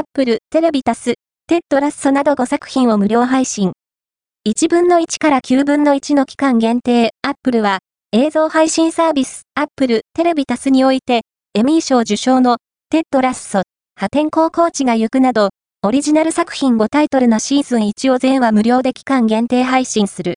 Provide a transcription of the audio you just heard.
Apple テレビタス、テッドラッソなど5作品を無料配信。1分の1から9分の1の期間限定、Apple は、映像配信サービス、Apple テレビタスにおいて、エミー賞受賞の、テッドラッソ、破天荒コーチが行くなど、オリジナル作品5タイトルのシーズン1を全話無料で期間限定配信する。